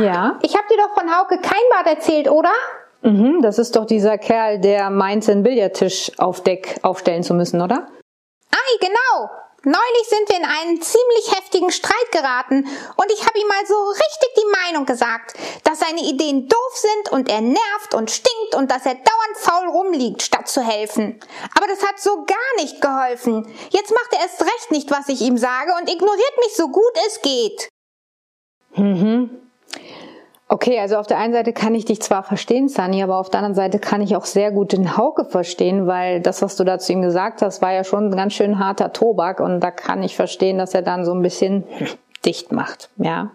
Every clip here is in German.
Ja? Ich habe dir doch von Hauke Keinbart erzählt, oder? Mhm, das ist doch dieser Kerl, der meinte, einen Billardtisch auf Deck aufstellen zu müssen, oder? Ei, genau. Neulich sind wir in einen ziemlich heftigen Streit geraten und ich habe ihm mal so richtig die seine Ideen doof sind und er nervt und stinkt und dass er dauernd faul rumliegt, statt zu helfen. Aber das hat so gar nicht geholfen. Jetzt macht er erst recht nicht, was ich ihm sage und ignoriert mich so gut es geht. Mhm. Okay, also auf der einen Seite kann ich dich zwar verstehen, Sunny, aber auf der anderen Seite kann ich auch sehr gut den Hauke verstehen, weil das, was du da zu ihm gesagt hast, war ja schon ein ganz schön harter Tobak und da kann ich verstehen, dass er dann so ein bisschen dicht macht, ja.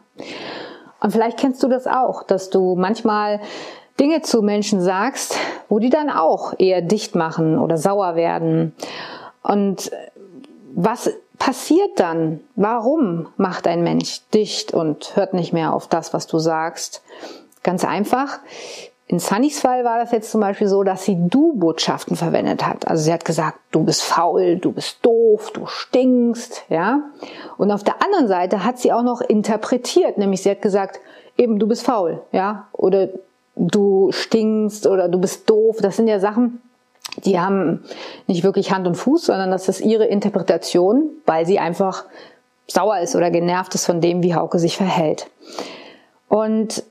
Und vielleicht kennst du das auch, dass du manchmal Dinge zu Menschen sagst, wo die dann auch eher dicht machen oder sauer werden. Und was passiert dann? Warum macht ein Mensch dicht und hört nicht mehr auf das, was du sagst? Ganz einfach. In Sunnys Fall war das jetzt zum Beispiel so, dass sie Du-Botschaften verwendet hat. Also sie hat gesagt, du bist faul, du bist doof, du stinkst, ja. Und auf der anderen Seite hat sie auch noch interpretiert, nämlich sie hat gesagt, eben du bist faul, ja, oder du stinkst oder du bist doof. Das sind ja Sachen, die haben nicht wirklich Hand und Fuß, sondern das ist ihre Interpretation, weil sie einfach sauer ist oder genervt ist von dem, wie Hauke sich verhält. Und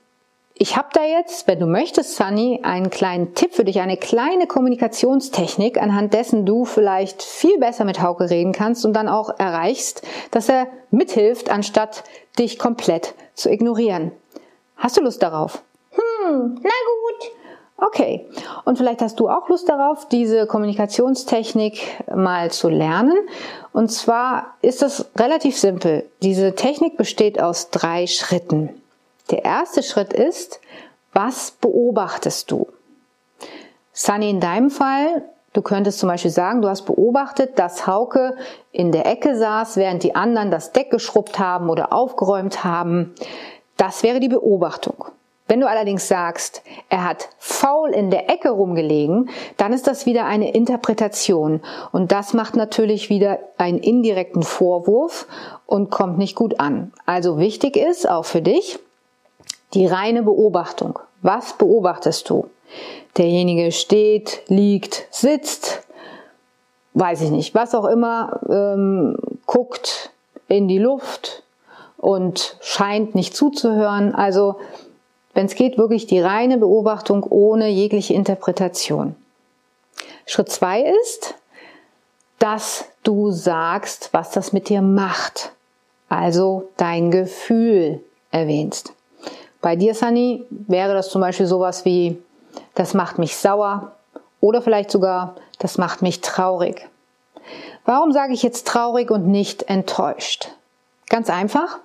ich habe da jetzt, wenn du möchtest, Sunny, einen kleinen Tipp für dich, eine kleine Kommunikationstechnik, anhand dessen du vielleicht viel besser mit Hauke reden kannst und dann auch erreichst, dass er mithilft, anstatt dich komplett zu ignorieren. Hast du Lust darauf? Hm, na gut. Okay. Und vielleicht hast du auch Lust darauf, diese Kommunikationstechnik mal zu lernen. Und zwar ist es relativ simpel. Diese Technik besteht aus drei Schritten. Der erste Schritt ist, was beobachtest du? Sunny, in deinem Fall, du könntest zum Beispiel sagen, du hast beobachtet, dass Hauke in der Ecke saß, während die anderen das Deck geschrubbt haben oder aufgeräumt haben. Das wäre die Beobachtung. Wenn du allerdings sagst, er hat faul in der Ecke rumgelegen, dann ist das wieder eine Interpretation. Und das macht natürlich wieder einen indirekten Vorwurf und kommt nicht gut an. Also wichtig ist auch für dich die reine Beobachtung. Was beobachtest du? Derjenige steht, liegt, sitzt, weiß ich nicht, was auch immer, ähm, guckt in die Luft und scheint nicht zuzuhören. Also wenn es geht, wirklich die reine Beobachtung ohne jegliche Interpretation. Schritt zwei ist, dass du sagst, was das mit dir macht. Also dein Gefühl erwähnst. Bei dir, Sunny, wäre das zum Beispiel sowas wie, das macht mich sauer oder vielleicht sogar, das macht mich traurig. Warum sage ich jetzt traurig und nicht enttäuscht? Ganz einfach,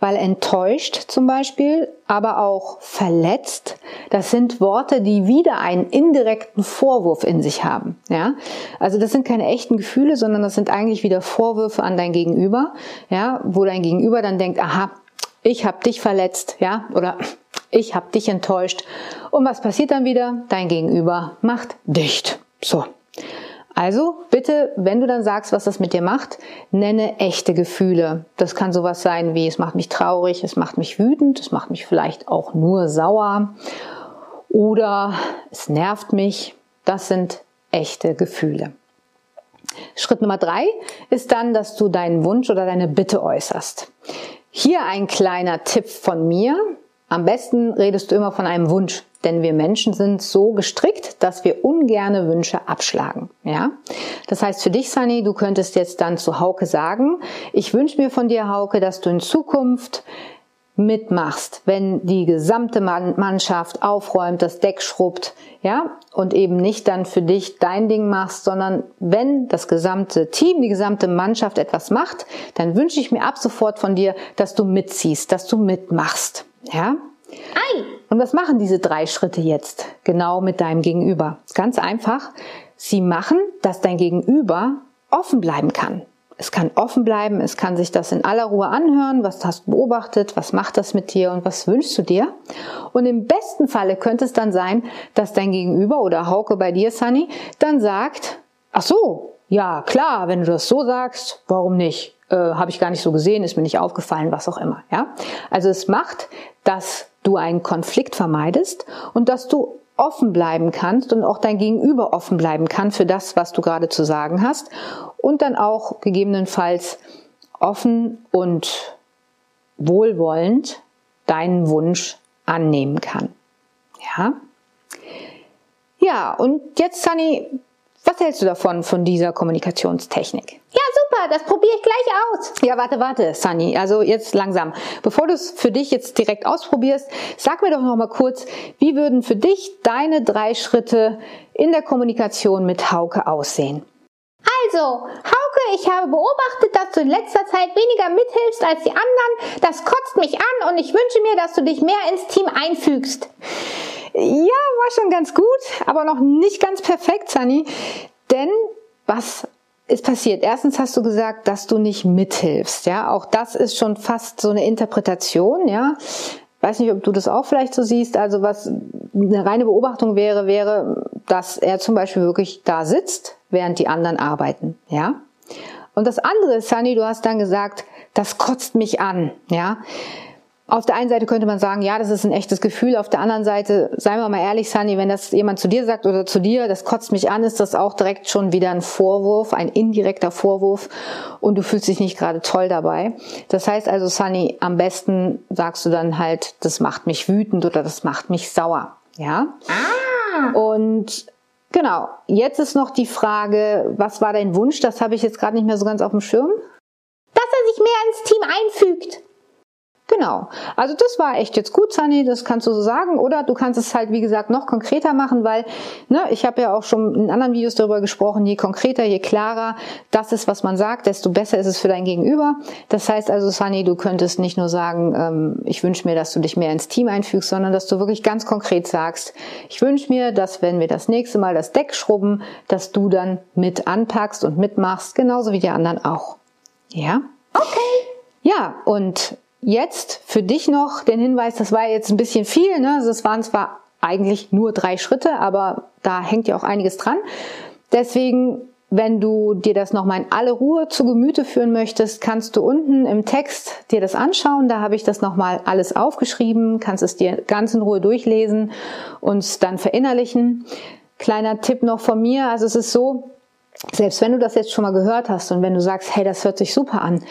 weil enttäuscht zum Beispiel, aber auch verletzt, das sind Worte, die wieder einen indirekten Vorwurf in sich haben. Ja, also das sind keine echten Gefühle, sondern das sind eigentlich wieder Vorwürfe an dein Gegenüber. Ja, wo dein Gegenüber dann denkt, aha, ich habe dich verletzt, ja, oder ich habe dich enttäuscht. Und was passiert dann wieder? Dein Gegenüber macht dicht. So. Also bitte, wenn du dann sagst, was das mit dir macht, nenne echte Gefühle. Das kann sowas sein wie, es macht mich traurig, es macht mich wütend, es macht mich vielleicht auch nur sauer oder es nervt mich. Das sind echte Gefühle. Schritt Nummer drei ist dann, dass du deinen Wunsch oder deine Bitte äußerst. Hier ein kleiner Tipp von mir. Am besten redest du immer von einem Wunsch, denn wir Menschen sind so gestrickt, dass wir ungerne Wünsche abschlagen. Ja, das heißt für dich, Sunny, du könntest jetzt dann zu Hauke sagen: Ich wünsche mir von dir, Hauke, dass du in Zukunft mitmachst, wenn die gesamte Mannschaft aufräumt, das Deck schrubbt, ja, und eben nicht dann für dich dein Ding machst, sondern wenn das gesamte Team, die gesamte Mannschaft etwas macht, dann wünsche ich mir ab sofort von dir, dass du mitziehst, dass du mitmachst. Ja? Ei. Und was machen diese drei Schritte jetzt genau mit deinem Gegenüber? Ganz einfach. Sie machen, dass dein Gegenüber offen bleiben kann. Es kann offen bleiben, es kann sich das in aller Ruhe anhören, was hast du beobachtet, was macht das mit dir und was wünschst du dir. Und im besten Falle könnte es dann sein, dass dein Gegenüber oder Hauke bei dir, Sunny, dann sagt, ach so, ja klar, wenn du das so sagst, warum nicht? Äh, Habe ich gar nicht so gesehen, ist mir nicht aufgefallen, was auch immer. Ja, also es macht, dass du einen Konflikt vermeidest und dass du offen bleiben kannst und auch dein Gegenüber offen bleiben kann für das, was du gerade zu sagen hast und dann auch gegebenenfalls offen und wohlwollend deinen Wunsch annehmen kann. Ja? Ja, und jetzt, Sunny, was hältst du davon, von dieser Kommunikationstechnik? Ja, super, das probiere ich gleich aus. Ja, warte, warte, Sunny. Also jetzt langsam. Bevor du es für dich jetzt direkt ausprobierst, sag mir doch noch mal kurz, wie würden für dich deine drei Schritte in der Kommunikation mit Hauke aussehen? Also, Hauke, ich habe beobachtet, dass du in letzter Zeit weniger mithilfst als die anderen. Das kotzt mich an und ich wünsche mir, dass du dich mehr ins Team einfügst. Ja, war schon ganz gut, aber noch nicht ganz perfekt, Sunny. Denn was ist passiert? Erstens hast du gesagt, dass du nicht mithilfst. Ja, auch das ist schon fast so eine Interpretation. Ja, weiß nicht, ob du das auch vielleicht so siehst. Also was eine reine Beobachtung wäre, wäre, dass er zum Beispiel wirklich da sitzt, während die anderen arbeiten. Ja. Und das andere, Sunny, du hast dann gesagt, das kotzt mich an. Ja. Auf der einen Seite könnte man sagen, ja, das ist ein echtes Gefühl. Auf der anderen Seite, seien wir mal ehrlich, Sunny, wenn das jemand zu dir sagt oder zu dir, das kotzt mich an, ist das auch direkt schon wieder ein Vorwurf, ein indirekter Vorwurf und du fühlst dich nicht gerade toll dabei. Das heißt also, Sunny, am besten sagst du dann halt, das macht mich wütend oder das macht mich sauer. Ja? Ah. Und genau, jetzt ist noch die Frage, was war dein Wunsch? Das habe ich jetzt gerade nicht mehr so ganz auf dem Schirm. Dass er sich mehr ins Team einfügt. Genau. Also das war echt jetzt gut, Sunny, das kannst du so sagen. Oder du kannst es halt, wie gesagt, noch konkreter machen, weil ne, ich habe ja auch schon in anderen Videos darüber gesprochen, je konkreter, je klarer das ist, was man sagt, desto besser ist es für dein Gegenüber. Das heißt also, Sunny, du könntest nicht nur sagen, ähm, ich wünsche mir, dass du dich mehr ins Team einfügst, sondern dass du wirklich ganz konkret sagst, ich wünsche mir, dass wenn wir das nächste Mal das Deck schrubben, dass du dann mit anpackst und mitmachst, genauso wie die anderen auch. Ja? Okay. Ja, und Jetzt für dich noch den Hinweis, das war jetzt ein bisschen viel, ne? Also es waren zwar eigentlich nur drei Schritte, aber da hängt ja auch einiges dran. Deswegen, wenn du dir das nochmal in alle Ruhe zu Gemüte führen möchtest, kannst du unten im Text dir das anschauen. Da habe ich das nochmal alles aufgeschrieben, kannst es dir ganz in Ruhe durchlesen und dann verinnerlichen. Kleiner Tipp noch von mir, also es ist so, selbst wenn du das jetzt schon mal gehört hast und wenn du sagst, hey, das hört sich super an,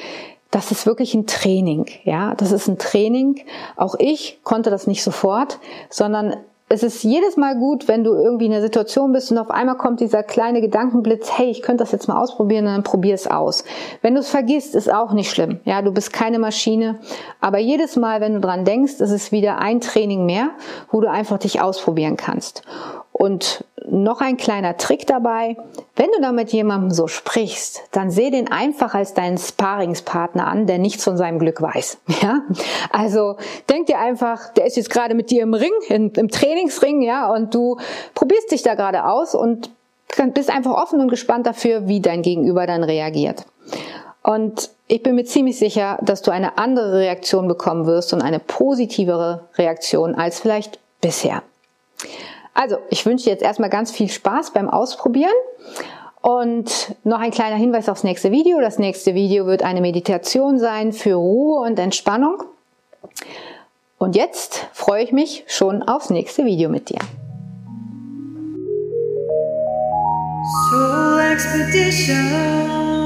das ist wirklich ein Training, ja, das ist ein Training. Auch ich konnte das nicht sofort, sondern es ist jedes Mal gut, wenn du irgendwie in einer Situation bist und auf einmal kommt dieser kleine Gedankenblitz, hey, ich könnte das jetzt mal ausprobieren und dann probier es aus. Wenn du es vergisst, ist auch nicht schlimm. Ja, du bist keine Maschine. Aber jedes Mal, wenn du dran denkst, ist es wieder ein Training mehr, wo du einfach dich ausprobieren kannst. Und noch ein kleiner Trick dabei. Wenn du da mit jemandem so sprichst, dann seh den einfach als deinen Sparingspartner an, der nichts von seinem Glück weiß. Ja? Also denk dir einfach, der ist jetzt gerade mit dir im Ring, im, im Trainingsring, ja, und du probierst dich da gerade aus und bist einfach offen und gespannt dafür, wie dein Gegenüber dann reagiert. Und ich bin mir ziemlich sicher, dass du eine andere Reaktion bekommen wirst und eine positivere Reaktion als vielleicht bisher. Also, ich wünsche dir jetzt erstmal ganz viel Spaß beim Ausprobieren. Und noch ein kleiner Hinweis aufs nächste Video. Das nächste Video wird eine Meditation sein für Ruhe und Entspannung. Und jetzt freue ich mich schon aufs nächste Video mit dir. Expedition.